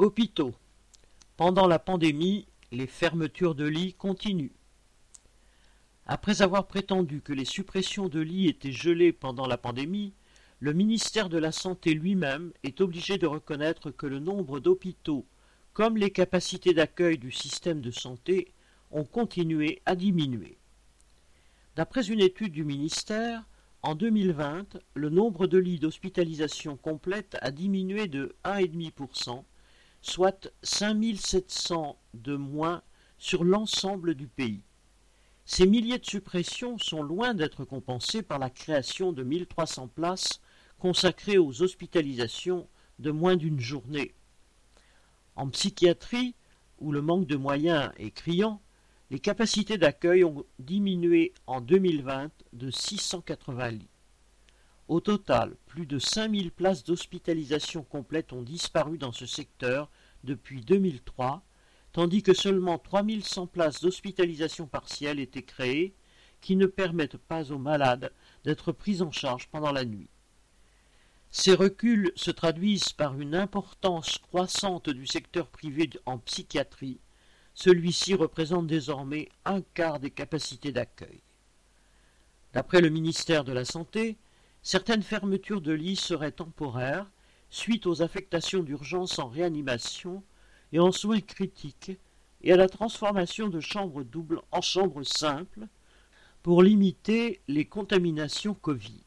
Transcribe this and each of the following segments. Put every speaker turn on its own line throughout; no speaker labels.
Hôpitaux. Pendant la pandémie, les fermetures de lits continuent. Après avoir prétendu que les suppressions de lits étaient gelées pendant la pandémie, le ministère de la Santé lui-même est obligé de reconnaître que le nombre d'hôpitaux, comme les capacités d'accueil du système de santé, ont continué à diminuer. D'après une étude du ministère, en 2020, le nombre de lits d'hospitalisation complète a diminué de 1,5%, soit 5700 de moins sur l'ensemble du pays. Ces milliers de suppressions sont loin d'être compensées par la création de 1300 places consacrées aux hospitalisations de moins d'une journée. En psychiatrie, où le manque de moyens est criant, les capacités d'accueil ont diminué en 2020 de 680 lits. Au total, plus de 5000 places d'hospitalisation complète ont disparu dans ce secteur depuis 2003, tandis que seulement 3100 places d'hospitalisation partielle étaient créées, qui ne permettent pas aux malades d'être pris en charge pendant la nuit. Ces reculs se traduisent par une importance croissante du secteur privé en psychiatrie, celui-ci représente désormais un quart des capacités d'accueil. D'après le ministère de la Santé, certaines fermetures de lits seraient temporaires suite aux affectations d'urgence en réanimation et en soins critiques et à la transformation de chambres doubles en chambres simples pour limiter les contaminations Covid.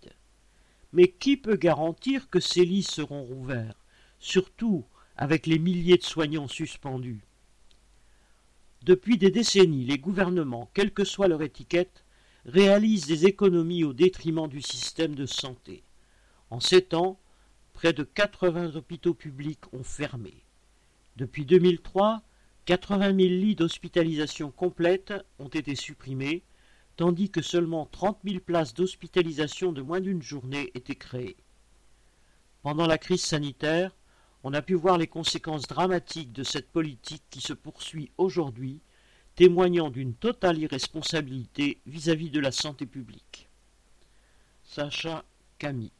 Mais qui peut garantir que ces lits seront rouverts, surtout avec les milliers de soignants suspendus? Depuis des décennies, les gouvernements, quelle que soit leur étiquette, réalisent des économies au détriment du système de santé. En sept ans, près de 80 hôpitaux publics ont fermé. Depuis 2003, 80 000 lits d'hospitalisation complète ont été supprimés, tandis que seulement 30 000 places d'hospitalisation de moins d'une journée étaient créées. Pendant la crise sanitaire, on a pu voir les conséquences dramatiques de cette politique qui se poursuit aujourd'hui, témoignant d'une totale irresponsabilité vis-à-vis de la santé publique. Sacha Camille